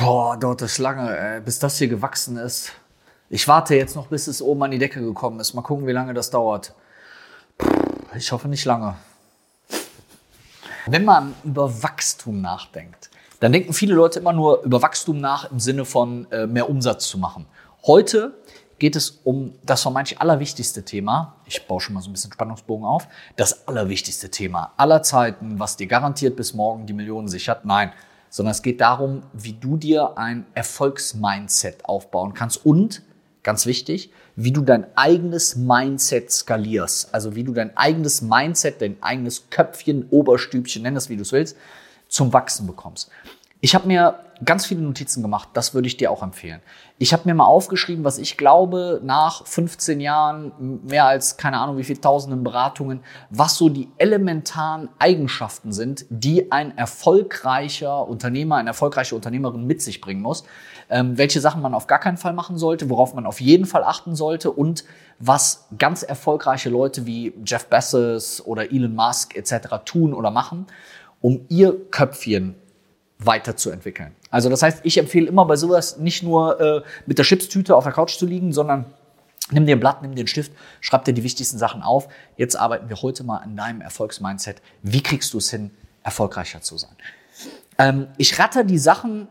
Boah, dauert das lange, ey, bis das hier gewachsen ist. Ich warte jetzt noch, bis es oben an die Decke gekommen ist. Mal gucken, wie lange das dauert. Ich hoffe nicht lange. Wenn man über Wachstum nachdenkt, dann denken viele Leute immer nur über Wachstum nach im Sinne von äh, mehr Umsatz zu machen. Heute geht es um das vermeintlich allerwichtigste Thema. Ich baue schon mal so ein bisschen Spannungsbogen auf. Das allerwichtigste Thema aller Zeiten, was dir garantiert bis morgen die Millionen sichert. Nein, sondern es geht darum, wie du dir ein Erfolgsmindset aufbauen kannst und, ganz wichtig, wie du dein eigenes Mindset skalierst. Also wie du dein eigenes Mindset, dein eigenes Köpfchen, Oberstübchen, nenn es wie du es willst, zum Wachsen bekommst. Ich habe mir ganz viele Notizen gemacht, das würde ich dir auch empfehlen. Ich habe mir mal aufgeschrieben, was ich glaube, nach 15 Jahren, mehr als keine Ahnung wie viele tausenden Beratungen, was so die elementaren Eigenschaften sind, die ein erfolgreicher Unternehmer, eine erfolgreiche Unternehmerin mit sich bringen muss, ähm, welche Sachen man auf gar keinen Fall machen sollte, worauf man auf jeden Fall achten sollte und was ganz erfolgreiche Leute wie Jeff Bezos oder Elon Musk etc. tun oder machen, um ihr Köpfchen weiterzuentwickeln. Also das heißt, ich empfehle immer bei sowas nicht nur äh, mit der Chipstüte auf der Couch zu liegen, sondern nimm dir ein Blatt, nimm dir einen Stift, schreib dir die wichtigsten Sachen auf. Jetzt arbeiten wir heute mal an deinem Erfolgsmindset. Wie kriegst du es hin, erfolgreicher zu sein? Ähm, ich ratter die Sachen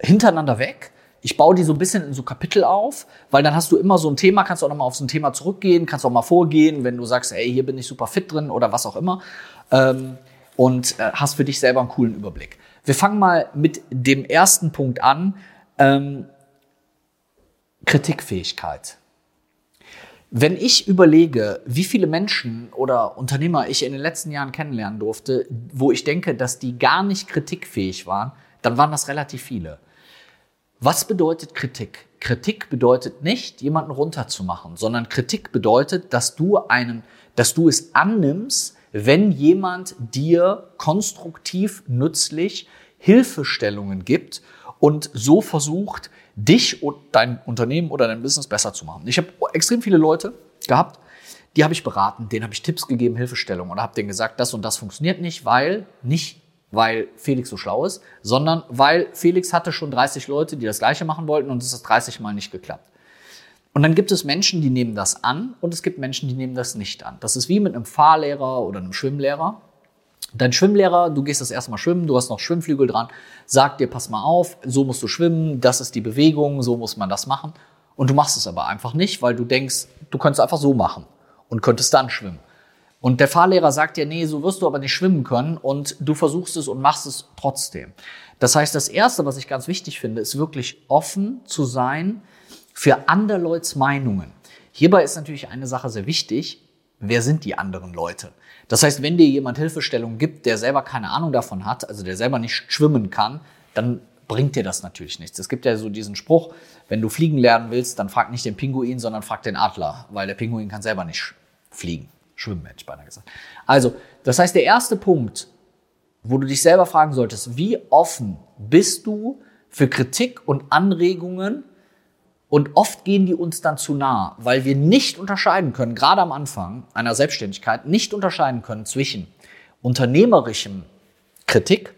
hintereinander weg. Ich baue die so ein bisschen in so Kapitel auf, weil dann hast du immer so ein Thema, kannst auch nochmal auf so ein Thema zurückgehen, kannst auch mal vorgehen, wenn du sagst, ey, hier bin ich super fit drin oder was auch immer. Ähm, und äh, hast für dich selber einen coolen Überblick. Wir fangen mal mit dem ersten Punkt an. Ähm, Kritikfähigkeit. Wenn ich überlege, wie viele Menschen oder Unternehmer ich in den letzten Jahren kennenlernen durfte, wo ich denke, dass die gar nicht kritikfähig waren, dann waren das relativ viele. Was bedeutet Kritik? Kritik bedeutet nicht, jemanden runterzumachen, sondern Kritik bedeutet, dass du einen, dass du es annimmst, wenn jemand dir konstruktiv, nützlich Hilfestellungen gibt und so versucht, dich und dein Unternehmen oder dein Business besser zu machen. Ich habe extrem viele Leute gehabt, die habe ich beraten, denen habe ich Tipps gegeben, Hilfestellungen und habe denen gesagt, das und das funktioniert nicht, weil nicht weil Felix so schlau ist, sondern weil Felix hatte schon 30 Leute, die das gleiche machen wollten und es hat 30 Mal nicht geklappt. Und dann gibt es Menschen, die nehmen das an und es gibt Menschen, die nehmen das nicht an. Das ist wie mit einem Fahrlehrer oder einem Schwimmlehrer. Dein Schwimmlehrer, du gehst das erste Mal schwimmen, du hast noch Schwimmflügel dran, sagt dir, pass mal auf, so musst du schwimmen, das ist die Bewegung, so muss man das machen. Und du machst es aber einfach nicht, weil du denkst, du könntest einfach so machen und könntest dann schwimmen. Und der Fahrlehrer sagt dir, nee, so wirst du aber nicht schwimmen können und du versuchst es und machst es trotzdem. Das heißt, das Erste, was ich ganz wichtig finde, ist wirklich offen zu sein für andere Leute's Meinungen. Hierbei ist natürlich eine Sache sehr wichtig. Wer sind die anderen Leute? Das heißt, wenn dir jemand Hilfestellung gibt, der selber keine Ahnung davon hat, also der selber nicht schwimmen kann, dann bringt dir das natürlich nichts. Es gibt ja so diesen Spruch, wenn du fliegen lernen willst, dann frag nicht den Pinguin, sondern frag den Adler, weil der Pinguin kann selber nicht fliegen. Schwimmen, hätte ich beinahe gesagt. Also, das heißt, der erste Punkt, wo du dich selber fragen solltest, wie offen bist du für Kritik und Anregungen und oft gehen die uns dann zu nah, weil wir nicht unterscheiden können, gerade am Anfang einer Selbstständigkeit, nicht unterscheiden können zwischen unternehmerischem Kritik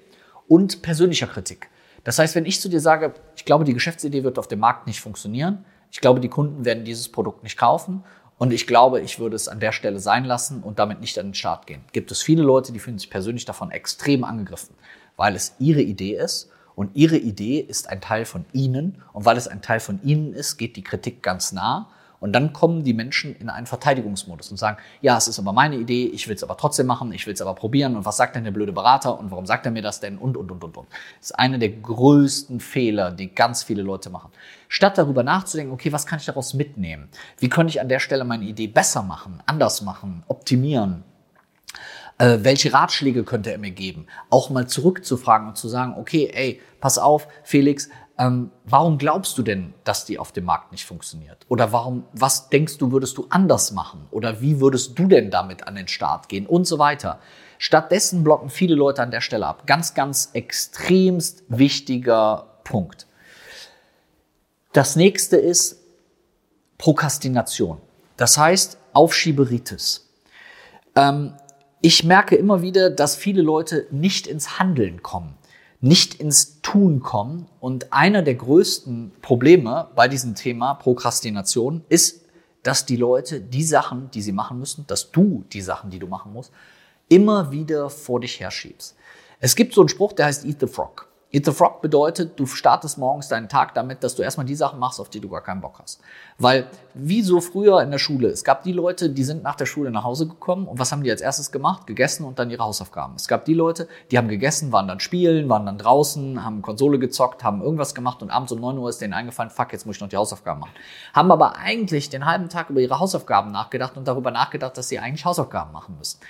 und persönlicher Kritik. Das heißt, wenn ich zu dir sage, ich glaube, die Geschäftsidee wird auf dem Markt nicht funktionieren, ich glaube, die Kunden werden dieses Produkt nicht kaufen und ich glaube, ich würde es an der Stelle sein lassen und damit nicht an den Start gehen. Gibt es viele Leute, die fühlen sich persönlich davon extrem angegriffen, weil es ihre Idee ist und ihre Idee ist ein Teil von ihnen. Und weil es ein Teil von ihnen ist, geht die Kritik ganz nah. Und dann kommen die Menschen in einen Verteidigungsmodus und sagen, ja, es ist aber meine Idee, ich will es aber trotzdem machen, ich will es aber probieren. Und was sagt denn der blöde Berater und warum sagt er mir das denn? Und, und, und, und, und. Das ist einer der größten Fehler, die ganz viele Leute machen. Statt darüber nachzudenken, okay, was kann ich daraus mitnehmen? Wie könnte ich an der Stelle meine Idee besser machen, anders machen, optimieren? Äh, welche Ratschläge könnte er mir geben? Auch mal zurückzufragen und zu sagen, okay, ey, pass auf, Felix, ähm, warum glaubst du denn, dass die auf dem Markt nicht funktioniert? Oder warum, was denkst du, würdest du anders machen? Oder wie würdest du denn damit an den Start gehen? Und so weiter. Stattdessen blocken viele Leute an der Stelle ab. Ganz, ganz extremst wichtiger Punkt. Das nächste ist Prokrastination. Das heißt Aufschieberitis. Ähm, ich merke immer wieder, dass viele Leute nicht ins Handeln kommen. nicht ins Tun kommen. Und einer der größten Probleme bei diesem Thema Prokrastination ist, dass die Leute die Sachen, die sie machen müssen, dass du die Sachen, die du machen musst, immer wieder vor dich herschiebst. Es gibt so einen Spruch, der heißt Eat the Frog. Eat the Frog bedeutet, du startest morgens deinen Tag damit, dass du erstmal die Sachen machst, auf die du gar keinen Bock hast. Weil, wie so früher in der Schule, es gab die Leute, die sind nach der Schule nach Hause gekommen und was haben die als erstes gemacht? Gegessen und dann ihre Hausaufgaben. Es gab die Leute, die haben gegessen, waren dann spielen, waren dann draußen, haben Konsole gezockt, haben irgendwas gemacht und abends um 9 Uhr ist denen eingefallen, fuck, jetzt muss ich noch die Hausaufgaben machen. Haben aber eigentlich den halben Tag über ihre Hausaufgaben nachgedacht und darüber nachgedacht, dass sie eigentlich Hausaufgaben machen müssen.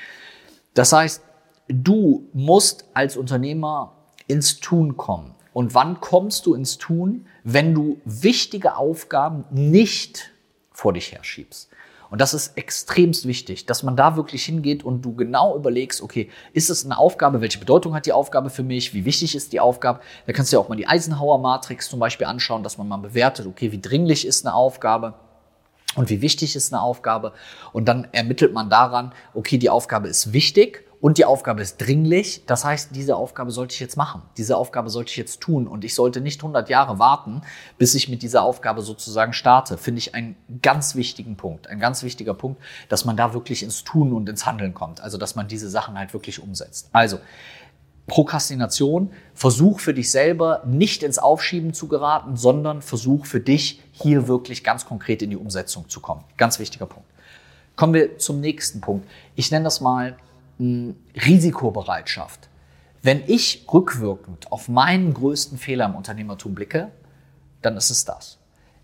Das heißt, du musst als Unternehmer ins Tun kommen. Und wann kommst du ins Tun? Wenn du wichtige Aufgaben nicht vor dich herschiebst. Und das ist extremst wichtig, dass man da wirklich hingeht und du genau überlegst, okay, ist es eine Aufgabe? Welche Bedeutung hat die Aufgabe für mich? Wie wichtig ist die Aufgabe? Da kannst du ja auch mal die Eisenhower-Matrix zum Beispiel anschauen, dass man mal bewertet, okay, wie dringlich ist eine Aufgabe? Und wie wichtig ist eine Aufgabe? Und dann ermittelt man daran, okay, die Aufgabe ist wichtig und die Aufgabe ist dringlich. Das heißt, diese Aufgabe sollte ich jetzt machen. Diese Aufgabe sollte ich jetzt tun. Und ich sollte nicht 100 Jahre warten, bis ich mit dieser Aufgabe sozusagen starte. Finde ich einen ganz wichtigen Punkt. Ein ganz wichtiger Punkt, dass man da wirklich ins Tun und ins Handeln kommt. Also, dass man diese Sachen halt wirklich umsetzt. Also, Prokrastination, versuch für dich selber nicht ins Aufschieben zu geraten, sondern versuch für dich hier wirklich ganz konkret in die Umsetzung zu kommen. Ganz wichtiger Punkt. Kommen wir zum nächsten Punkt. Ich nenne das mal Risikobereitschaft. Wenn ich rückwirkend auf meinen größten Fehler im Unternehmertum blicke, dann ist es das.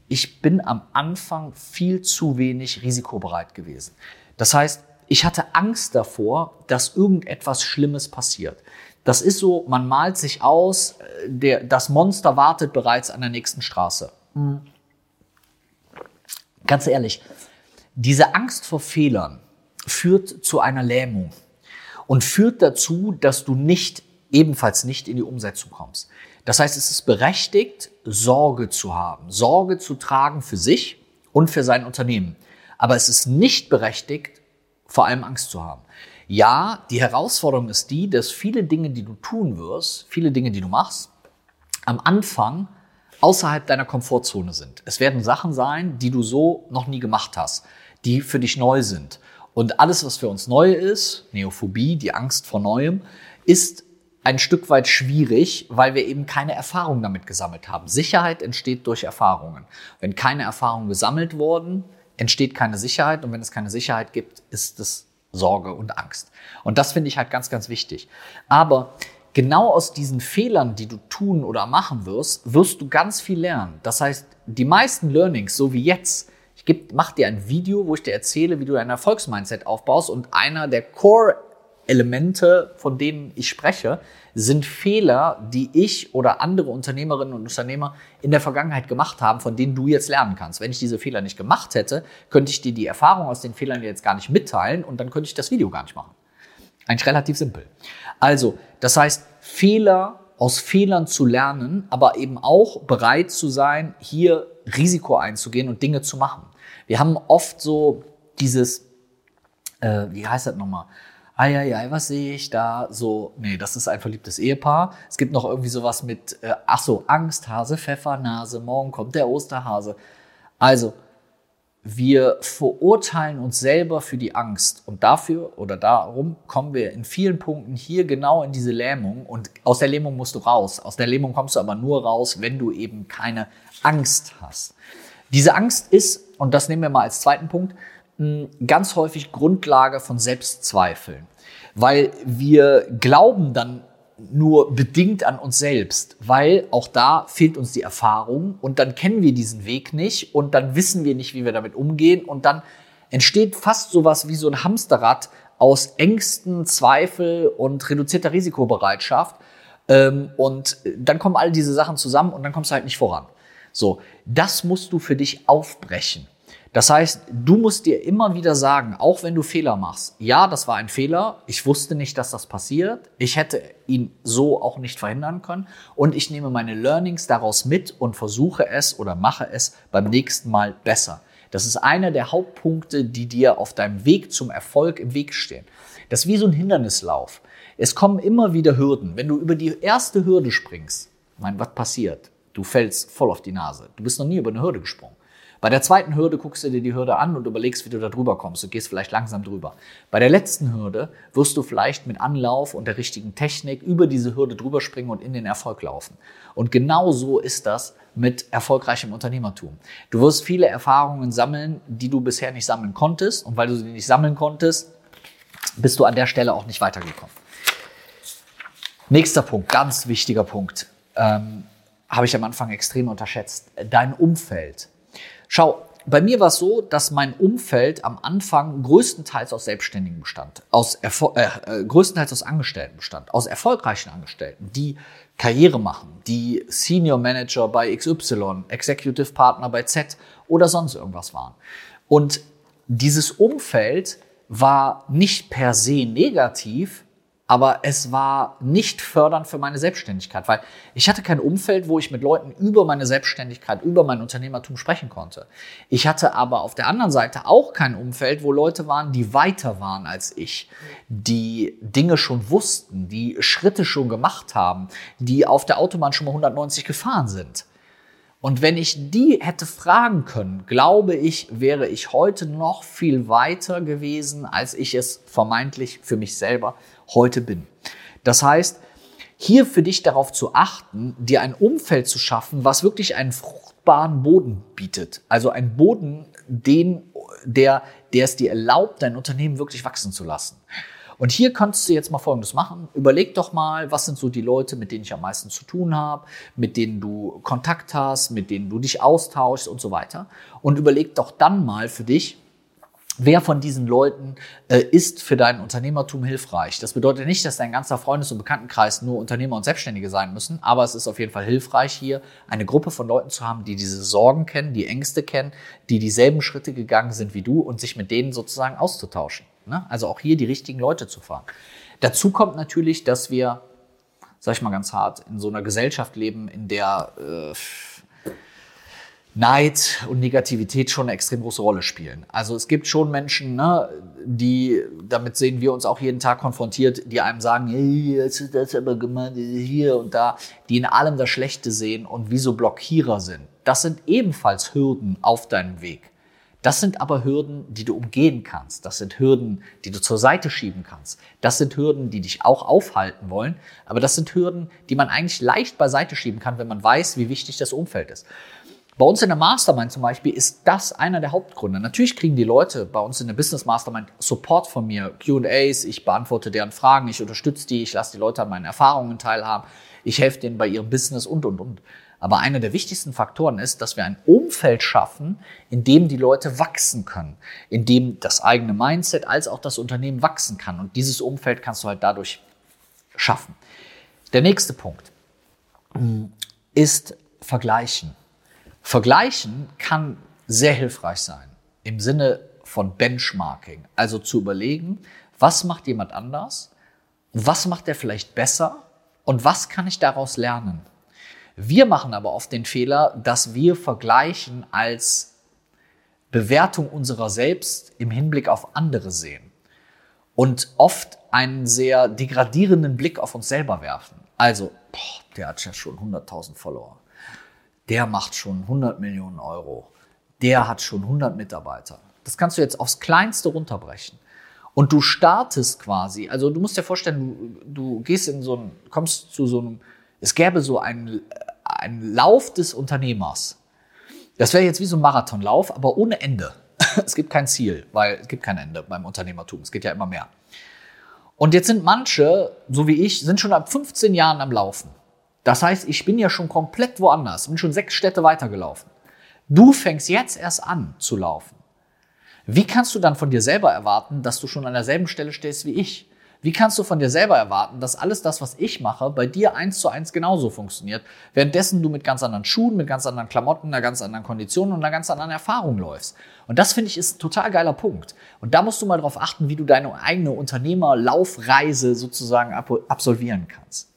Ich bin am Anfang viel zu wenig risikobereit gewesen. Das heißt, ich hatte Angst davor, dass irgendetwas Schlimmes passiert. Das ist so, man malt sich aus, äh, der, das Monster wartet bereits an der nächsten Straße. Mhm. Ganz ehrlich, diese Angst vor Fehlern führt zu einer Lähmung und führt dazu, dass du nicht ebenfalls nicht in die Umsetzung kommst. Das heißt, es ist berechtigt, Sorge zu haben, Sorge zu tragen für sich und für sein Unternehmen. Aber es ist nicht berechtigt, vor allem Angst zu haben. Ja, die Herausforderung ist die, dass viele Dinge, die du tun wirst, viele Dinge, die du machst, am Anfang außerhalb deiner Komfortzone sind. Es werden Sachen sein, die du so noch nie gemacht hast, die für dich neu sind. Und alles, was für uns neu ist, Neophobie, die Angst vor Neuem, ist ein Stück weit schwierig, weil wir eben keine Erfahrung damit gesammelt haben. Sicherheit entsteht durch Erfahrungen. Wenn keine Erfahrungen gesammelt wurden, entsteht keine Sicherheit. Und wenn es keine Sicherheit gibt, ist es Sorge und Angst. Und das finde ich halt ganz, ganz wichtig. Aber genau aus diesen Fehlern, die du tun oder machen wirst, wirst du ganz viel lernen. Das heißt, die meisten Learnings, so wie jetzt, ich geb, mach dir ein Video, wo ich dir erzähle, wie du ein Erfolgsmindset aufbaust und einer der Core Elemente, von denen ich spreche, sind Fehler, die ich oder andere Unternehmerinnen und Unternehmer in der Vergangenheit gemacht haben, von denen du jetzt lernen kannst. Wenn ich diese Fehler nicht gemacht hätte, könnte ich dir die Erfahrung aus den Fehlern jetzt gar nicht mitteilen und dann könnte ich das Video gar nicht machen. Eigentlich relativ simpel. Also, das heißt, Fehler aus Fehlern zu lernen, aber eben auch bereit zu sein, hier Risiko einzugehen und Dinge zu machen. Wir haben oft so dieses, äh, wie heißt das nochmal? Eieiei, was sehe ich da? So, nee, das ist ein verliebtes Ehepaar. Es gibt noch irgendwie sowas mit, äh, ach so, Angst, Hase, Pfeffernase, morgen kommt der Osterhase. Also, wir verurteilen uns selber für die Angst und dafür oder darum kommen wir in vielen Punkten hier genau in diese Lähmung und aus der Lähmung musst du raus. Aus der Lähmung kommst du aber nur raus, wenn du eben keine Angst hast. Diese Angst ist, und das nehmen wir mal als zweiten Punkt, ganz häufig Grundlage von Selbstzweifeln, weil wir glauben dann nur bedingt an uns selbst, weil auch da fehlt uns die Erfahrung und dann kennen wir diesen Weg nicht und dann wissen wir nicht, wie wir damit umgehen und dann entsteht fast sowas wie so ein Hamsterrad aus Ängsten, Zweifel und reduzierter Risikobereitschaft ähm, und dann kommen all diese Sachen zusammen und dann kommst du halt nicht voran. So, das musst du für dich aufbrechen. Das heißt, du musst dir immer wieder sagen, auch wenn du Fehler machst, ja, das war ein Fehler, ich wusste nicht, dass das passiert, ich hätte ihn so auch nicht verhindern können und ich nehme meine Learnings daraus mit und versuche es oder mache es beim nächsten Mal besser. Das ist einer der Hauptpunkte, die dir auf deinem Weg zum Erfolg im Weg stehen. Das ist wie so ein Hindernislauf. Es kommen immer wieder Hürden. Wenn du über die erste Hürde springst, mein, was passiert? Du fällst voll auf die Nase. Du bist noch nie über eine Hürde gesprungen. Bei der zweiten Hürde guckst du dir die Hürde an und überlegst, wie du da drüber kommst. Du gehst vielleicht langsam drüber. Bei der letzten Hürde wirst du vielleicht mit Anlauf und der richtigen Technik über diese Hürde drüber springen und in den Erfolg laufen. Und genau so ist das mit erfolgreichem Unternehmertum. Du wirst viele Erfahrungen sammeln, die du bisher nicht sammeln konntest. Und weil du sie nicht sammeln konntest, bist du an der Stelle auch nicht weitergekommen. Nächster Punkt, ganz wichtiger Punkt, ähm, habe ich am Anfang extrem unterschätzt. Dein Umfeld. Schau, bei mir war es so, dass mein Umfeld am Anfang größtenteils aus Selbstständigen bestand, aus Erfol äh, äh, größtenteils aus Angestellten bestand, aus erfolgreichen Angestellten, die Karriere machen, die Senior Manager bei XY, Executive Partner bei Z oder sonst irgendwas waren. Und dieses Umfeld war nicht per se negativ, aber es war nicht fördernd für meine Selbstständigkeit, weil ich hatte kein Umfeld, wo ich mit Leuten über meine Selbstständigkeit, über mein Unternehmertum sprechen konnte. Ich hatte aber auf der anderen Seite auch kein Umfeld, wo Leute waren, die weiter waren als ich, die Dinge schon wussten, die Schritte schon gemacht haben, die auf der Autobahn schon mal 190 gefahren sind. Und wenn ich die hätte fragen können, glaube ich, wäre ich heute noch viel weiter gewesen, als ich es vermeintlich für mich selber heute bin. Das heißt, hier für dich darauf zu achten, dir ein Umfeld zu schaffen, was wirklich einen fruchtbaren Boden bietet. Also ein Boden, den, der, der es dir erlaubt, dein Unternehmen wirklich wachsen zu lassen. Und hier kannst du jetzt mal Folgendes machen. Überleg doch mal, was sind so die Leute, mit denen ich am meisten zu tun habe, mit denen du Kontakt hast, mit denen du dich austauschst und so weiter. Und überleg doch dann mal für dich, Wer von diesen Leuten äh, ist für dein Unternehmertum hilfreich? Das bedeutet nicht, dass dein ganzer Freundes- und Bekanntenkreis nur Unternehmer und Selbstständige sein müssen, aber es ist auf jeden Fall hilfreich, hier eine Gruppe von Leuten zu haben, die diese Sorgen kennen, die Ängste kennen, die dieselben Schritte gegangen sind wie du und sich mit denen sozusagen auszutauschen. Ne? Also auch hier die richtigen Leute zu fahren. Dazu kommt natürlich, dass wir, sag ich mal ganz hart, in so einer Gesellschaft leben, in der äh, Neid und Negativität schon eine extrem große Rolle spielen. Also es gibt schon Menschen, ne, die, damit sehen wir uns auch jeden Tag konfrontiert, die einem sagen, hey, jetzt ist das aber gemeint, hier und da, die in allem das Schlechte sehen und wie so Blockierer sind. Das sind ebenfalls Hürden auf deinem Weg. Das sind aber Hürden, die du umgehen kannst. Das sind Hürden, die du zur Seite schieben kannst. Das sind Hürden, die dich auch aufhalten wollen. Aber das sind Hürden, die man eigentlich leicht beiseite schieben kann, wenn man weiß, wie wichtig das Umfeld ist. Bei uns in der Mastermind zum Beispiel ist das einer der Hauptgründe. Natürlich kriegen die Leute bei uns in der Business Mastermind Support von mir, QAs, ich beantworte deren Fragen, ich unterstütze die, ich lasse die Leute an meinen Erfahrungen teilhaben, ich helfe denen bei ihrem Business und, und, und. Aber einer der wichtigsten Faktoren ist, dass wir ein Umfeld schaffen, in dem die Leute wachsen können, in dem das eigene Mindset als auch das Unternehmen wachsen kann. Und dieses Umfeld kannst du halt dadurch schaffen. Der nächste Punkt ist Vergleichen. Vergleichen kann sehr hilfreich sein im Sinne von Benchmarking. Also zu überlegen, was macht jemand anders, was macht er vielleicht besser und was kann ich daraus lernen. Wir machen aber oft den Fehler, dass wir vergleichen als Bewertung unserer selbst im Hinblick auf andere sehen und oft einen sehr degradierenden Blick auf uns selber werfen. Also, boah, der hat ja schon 100.000 Follower der macht schon 100 Millionen Euro, der hat schon 100 Mitarbeiter. Das kannst du jetzt aufs Kleinste runterbrechen. Und du startest quasi, also du musst dir vorstellen, du, du gehst in so ein, kommst zu so einem, es gäbe so einen, einen Lauf des Unternehmers. Das wäre jetzt wie so ein Marathonlauf, aber ohne Ende. Es gibt kein Ziel, weil es gibt kein Ende beim Unternehmertum. Es geht ja immer mehr. Und jetzt sind manche, so wie ich, sind schon ab 15 Jahren am Laufen. Das heißt, ich bin ja schon komplett woanders, bin schon sechs Städte weitergelaufen. Du fängst jetzt erst an zu laufen. Wie kannst du dann von dir selber erwarten, dass du schon an derselben Stelle stehst wie ich? Wie kannst du von dir selber erwarten, dass alles das, was ich mache, bei dir eins zu eins genauso funktioniert, währenddessen du mit ganz anderen Schuhen, mit ganz anderen Klamotten, einer ganz anderen Kondition und einer ganz anderen Erfahrung läufst? Und das finde ich ist ein total geiler Punkt. Und da musst du mal darauf achten, wie du deine eigene Unternehmerlaufreise sozusagen absolvieren kannst.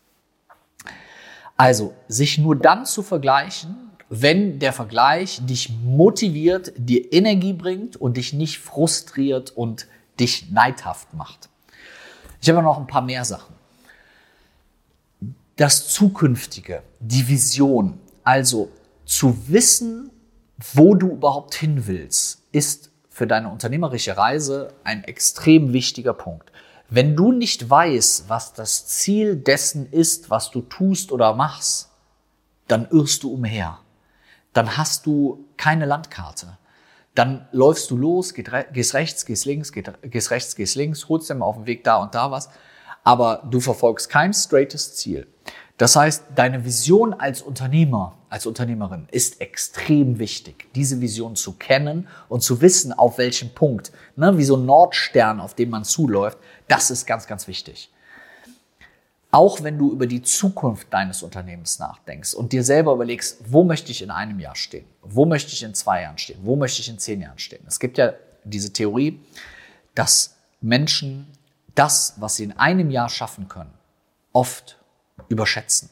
Also, sich nur dann zu vergleichen, wenn der Vergleich dich motiviert, dir Energie bringt und dich nicht frustriert und dich neidhaft macht. Ich habe noch ein paar mehr Sachen. das Zukünftige, die Vision, also zu wissen, wo du überhaupt hin willst, ist für deine unternehmerische Reise ein extrem wichtiger Punkt. Wenn du nicht weißt, was das Ziel dessen ist, was du tust oder machst, dann irrst du umher. Dann hast du keine Landkarte. Dann läufst du los, gehst rechts, gehst links, gehst rechts, gehst links, holst dir mal auf dem Weg da und da was, aber du verfolgst kein straightes Ziel. Das heißt, deine Vision als Unternehmer, als Unternehmerin ist extrem wichtig, diese Vision zu kennen und zu wissen, auf welchem Punkt, ne, wie so ein Nordstern, auf dem man zuläuft, das ist ganz, ganz wichtig. Auch wenn du über die Zukunft deines Unternehmens nachdenkst und dir selber überlegst, wo möchte ich in einem Jahr stehen? Wo möchte ich in zwei Jahren stehen? Wo möchte ich in zehn Jahren stehen? Es gibt ja diese Theorie, dass Menschen das, was sie in einem Jahr schaffen können, oft überschätzen.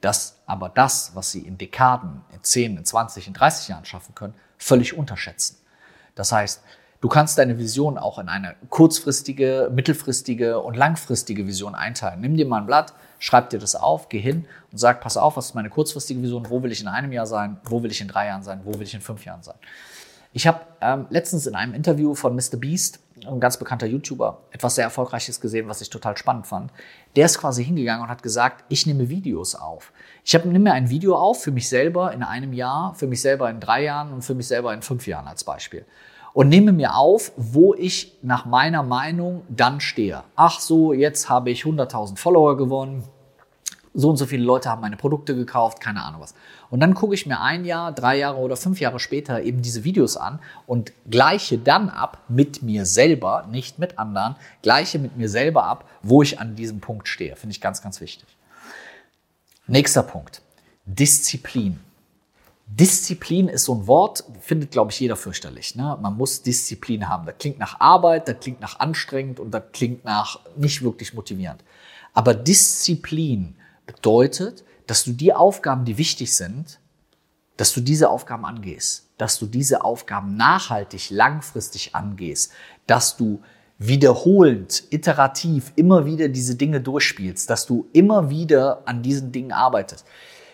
Dass aber das, was sie in Dekaden, in 10, in 20, in 30 Jahren schaffen können, völlig unterschätzen. Das heißt, du kannst deine Vision auch in eine kurzfristige, mittelfristige und langfristige Vision einteilen. Nimm dir mal ein Blatt, schreib dir das auf, geh hin und sag, pass auf, was ist meine kurzfristige Vision, wo will ich in einem Jahr sein, wo will ich in drei Jahren sein, wo will ich in fünf Jahren sein. Ich habe ähm, letztens in einem Interview von Mr. Beast, ein ganz bekannter YouTuber, etwas sehr Erfolgreiches gesehen, was ich total spannend fand. Der ist quasi hingegangen und hat gesagt, ich nehme Videos auf. Ich habe nehme mir ein Video auf für mich selber in einem Jahr, für mich selber in drei Jahren und für mich selber in fünf Jahren als Beispiel. Und nehme mir auf, wo ich nach meiner Meinung dann stehe. Ach so, jetzt habe ich 100.000 Follower gewonnen so und so viele Leute haben meine Produkte gekauft, keine Ahnung was. Und dann gucke ich mir ein Jahr, drei Jahre oder fünf Jahre später eben diese Videos an und gleiche dann ab mit mir selber, nicht mit anderen, gleiche mit mir selber ab, wo ich an diesem Punkt stehe. Finde ich ganz, ganz wichtig. Nächster Punkt. Disziplin. Disziplin ist so ein Wort, findet, glaube ich, jeder fürchterlich. Ne? Man muss Disziplin haben. Das klingt nach Arbeit, das klingt nach anstrengend und das klingt nach nicht wirklich motivierend. Aber Disziplin bedeutet, dass du die Aufgaben, die wichtig sind, dass du diese Aufgaben angehst, dass du diese Aufgaben nachhaltig, langfristig angehst, dass du wiederholend, iterativ immer wieder diese Dinge durchspielst, dass du immer wieder an diesen Dingen arbeitest.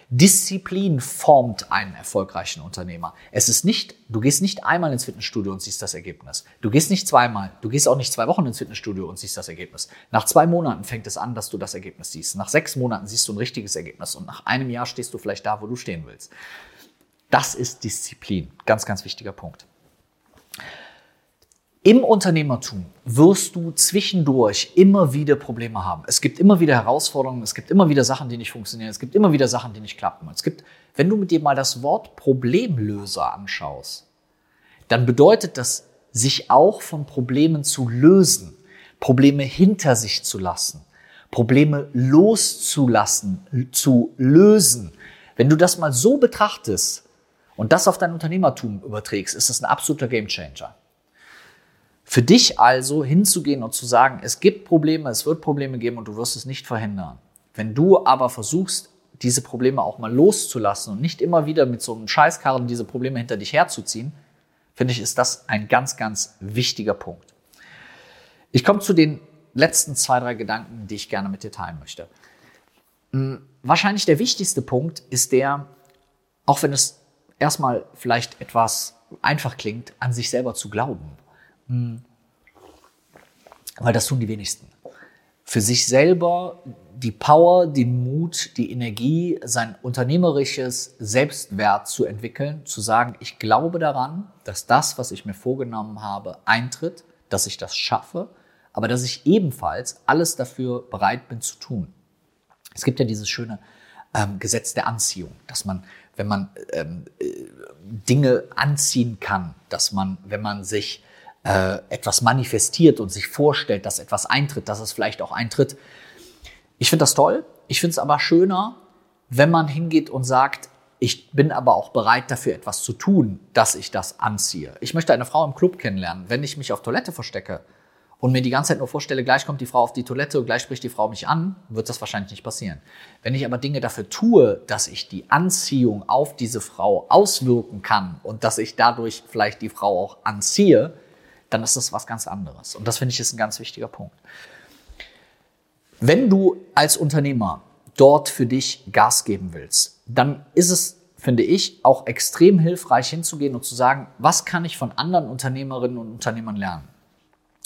Disziplin formt einen erfolgreichen Unternehmer. Es ist nicht, du gehst nicht einmal ins Fitnessstudio und siehst das Ergebnis. Du gehst nicht zweimal, du gehst auch nicht zwei Wochen ins Fitnessstudio und siehst das Ergebnis. Nach zwei Monaten fängt es an, dass du das Ergebnis siehst. Nach sechs Monaten siehst du ein richtiges Ergebnis und nach einem Jahr stehst du vielleicht da, wo du stehen willst. Das ist Disziplin. Ganz, ganz wichtiger Punkt. Im Unternehmertum wirst du zwischendurch immer wieder Probleme haben. Es gibt immer wieder Herausforderungen, es gibt immer wieder Sachen, die nicht funktionieren, es gibt immer wieder Sachen, die nicht klappen. Es gibt, wenn du mit dir mal das Wort Problemlöser anschaust, dann bedeutet das, sich auch von Problemen zu lösen, Probleme hinter sich zu lassen, Probleme loszulassen, zu lösen. Wenn du das mal so betrachtest und das auf dein Unternehmertum überträgst, ist das ein absoluter Gamechanger. Für dich also hinzugehen und zu sagen, es gibt Probleme, es wird Probleme geben und du wirst es nicht verhindern. Wenn du aber versuchst, diese Probleme auch mal loszulassen und nicht immer wieder mit so einem Scheißkarren diese Probleme hinter dich herzuziehen, finde ich, ist das ein ganz, ganz wichtiger Punkt. Ich komme zu den letzten zwei, drei Gedanken, die ich gerne mit dir teilen möchte. Hm, wahrscheinlich der wichtigste Punkt ist der, auch wenn es erstmal vielleicht etwas einfach klingt, an sich selber zu glauben. Hm. Weil das tun die wenigsten. Für sich selber die Power, den Mut, die Energie, sein unternehmerisches Selbstwert zu entwickeln, zu sagen, ich glaube daran, dass das, was ich mir vorgenommen habe, eintritt, dass ich das schaffe, aber dass ich ebenfalls alles dafür bereit bin zu tun. Es gibt ja dieses schöne ähm, Gesetz der Anziehung, dass man, wenn man ähm, äh, Dinge anziehen kann, dass man, wenn man sich äh, etwas manifestiert und sich vorstellt, dass etwas eintritt, dass es vielleicht auch eintritt. Ich finde das toll. Ich finde es aber schöner, wenn man hingeht und sagt, ich bin aber auch bereit dafür etwas zu tun, dass ich das anziehe. Ich möchte eine Frau im Club kennenlernen. Wenn ich mich auf Toilette verstecke und mir die ganze Zeit nur vorstelle, gleich kommt die Frau auf die Toilette und gleich spricht die Frau mich an, wird das wahrscheinlich nicht passieren. Wenn ich aber Dinge dafür tue, dass ich die Anziehung auf diese Frau auswirken kann und dass ich dadurch vielleicht die Frau auch anziehe, dann ist das was ganz anderes. Und das finde ich ist ein ganz wichtiger Punkt. Wenn du als Unternehmer dort für dich Gas geben willst, dann ist es, finde ich, auch extrem hilfreich hinzugehen und zu sagen, was kann ich von anderen Unternehmerinnen und Unternehmern lernen?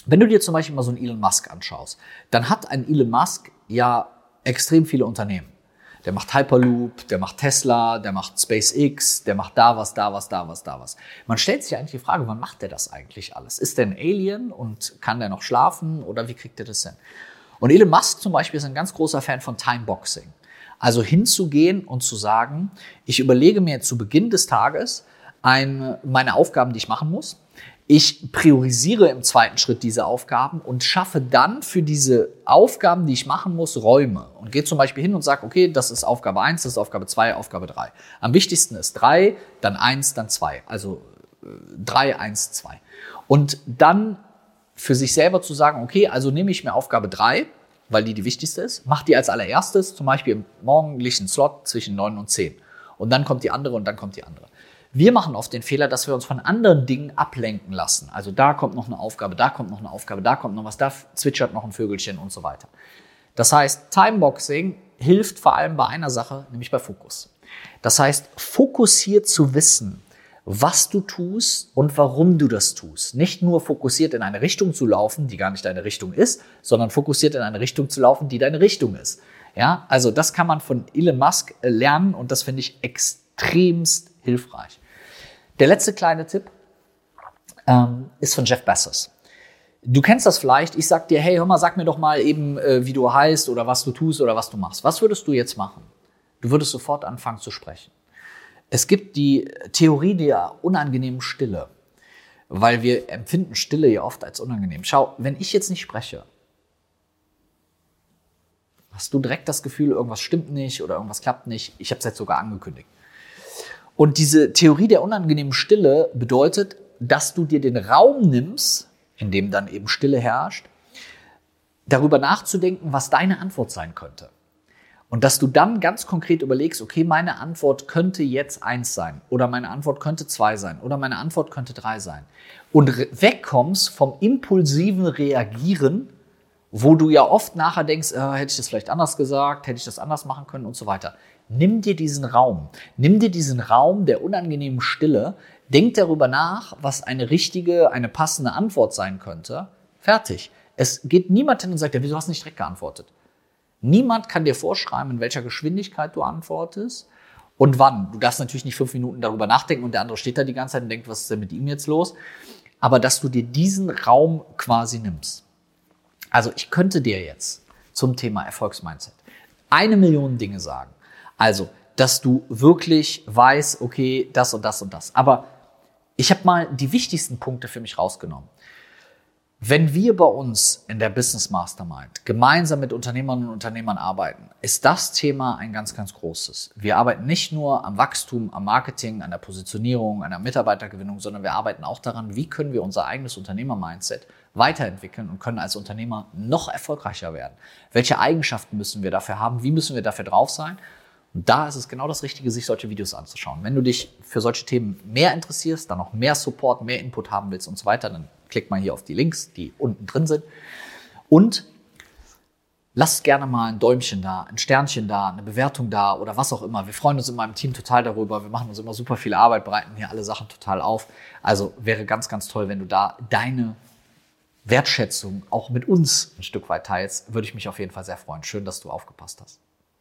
Wenn du dir zum Beispiel mal so einen Elon Musk anschaust, dann hat ein Elon Musk ja extrem viele Unternehmen. Der macht Hyperloop, der macht Tesla, der macht SpaceX, der macht da was, da was, da was, da was. Man stellt sich eigentlich die Frage, wann macht der das eigentlich alles? Ist der ein Alien und kann der noch schlafen oder wie kriegt er das hin? Und Elon Musk zum Beispiel ist ein ganz großer Fan von Timeboxing. Also hinzugehen und zu sagen, ich überlege mir zu Beginn des Tages eine, meine Aufgaben, die ich machen muss. Ich priorisiere im zweiten Schritt diese Aufgaben und schaffe dann für diese Aufgaben, die ich machen muss, Räume. Und gehe zum Beispiel hin und sage, okay, das ist Aufgabe 1, das ist Aufgabe 2, Aufgabe 3. Am wichtigsten ist 3, dann 1, dann 2. Also 3, 1, 2. Und dann für sich selber zu sagen, okay, also nehme ich mir Aufgabe 3, weil die die wichtigste ist, mach die als allererstes, zum Beispiel im morgendlichen Slot zwischen 9 und 10. Und dann kommt die andere und dann kommt die andere. Wir machen oft den Fehler, dass wir uns von anderen Dingen ablenken lassen. Also da kommt noch eine Aufgabe, da kommt noch eine Aufgabe, da kommt noch was, da zwitschert noch ein Vögelchen und so weiter. Das heißt, Timeboxing hilft vor allem bei einer Sache, nämlich bei Fokus. Das heißt, fokussiert zu wissen, was du tust und warum du das tust. Nicht nur fokussiert in eine Richtung zu laufen, die gar nicht deine Richtung ist, sondern fokussiert in eine Richtung zu laufen, die deine Richtung ist. Ja, also das kann man von Elon Musk äh, lernen und das finde ich extremst hilfreich. Der letzte kleine Tipp ähm, ist von Jeff Bezos. Du kennst das vielleicht. Ich sag dir, hey, hör mal, sag mir doch mal eben, äh, wie du heißt oder was du tust oder was du machst. Was würdest du jetzt machen? Du würdest sofort anfangen zu sprechen. Es gibt die Theorie der unangenehmen Stille, weil wir empfinden Stille ja oft als unangenehm. Schau, wenn ich jetzt nicht spreche, hast du direkt das Gefühl, irgendwas stimmt nicht oder irgendwas klappt nicht. Ich habe es jetzt sogar angekündigt. Und diese Theorie der unangenehmen Stille bedeutet, dass du dir den Raum nimmst, in dem dann eben Stille herrscht, darüber nachzudenken, was deine Antwort sein könnte. Und dass du dann ganz konkret überlegst, okay, meine Antwort könnte jetzt eins sein oder meine Antwort könnte zwei sein oder meine Antwort könnte drei sein. Und wegkommst vom impulsiven Reagieren, wo du ja oft nachher denkst, äh, hätte ich das vielleicht anders gesagt, hätte ich das anders machen können und so weiter. Nimm dir diesen Raum. Nimm dir diesen Raum der unangenehmen Stille. Denk darüber nach, was eine richtige, eine passende Antwort sein könnte. Fertig. Es geht niemand hin und sagt, ja, wieso hast du nicht direkt geantwortet? Niemand kann dir vorschreiben, in welcher Geschwindigkeit du antwortest und wann. Du darfst natürlich nicht fünf Minuten darüber nachdenken und der andere steht da die ganze Zeit und denkt, was ist denn mit ihm jetzt los? Aber dass du dir diesen Raum quasi nimmst. Also ich könnte dir jetzt zum Thema Erfolgsmindset eine Million Dinge sagen. Also, dass du wirklich weißt, okay, das und das und das. Aber ich habe mal die wichtigsten Punkte für mich rausgenommen. Wenn wir bei uns in der Business Mastermind gemeinsam mit Unternehmerinnen und Unternehmern arbeiten, ist das Thema ein ganz, ganz großes. Wir arbeiten nicht nur am Wachstum, am Marketing, an der Positionierung, an der Mitarbeitergewinnung, sondern wir arbeiten auch daran, wie können wir unser eigenes Unternehmer-Mindset weiterentwickeln und können als Unternehmer noch erfolgreicher werden. Welche Eigenschaften müssen wir dafür haben? Wie müssen wir dafür drauf sein? Und da ist es genau das Richtige, sich solche Videos anzuschauen. Wenn du dich für solche Themen mehr interessierst, dann noch mehr Support, mehr Input haben willst und so weiter, dann klick mal hier auf die Links, die unten drin sind. Und lass gerne mal ein Däumchen da, ein Sternchen da, eine Bewertung da oder was auch immer. Wir freuen uns in meinem Team total darüber. Wir machen uns immer super viel Arbeit, bereiten hier alle Sachen total auf. Also wäre ganz, ganz toll, wenn du da deine Wertschätzung auch mit uns ein Stück weit teilst. Würde ich mich auf jeden Fall sehr freuen. Schön, dass du aufgepasst hast.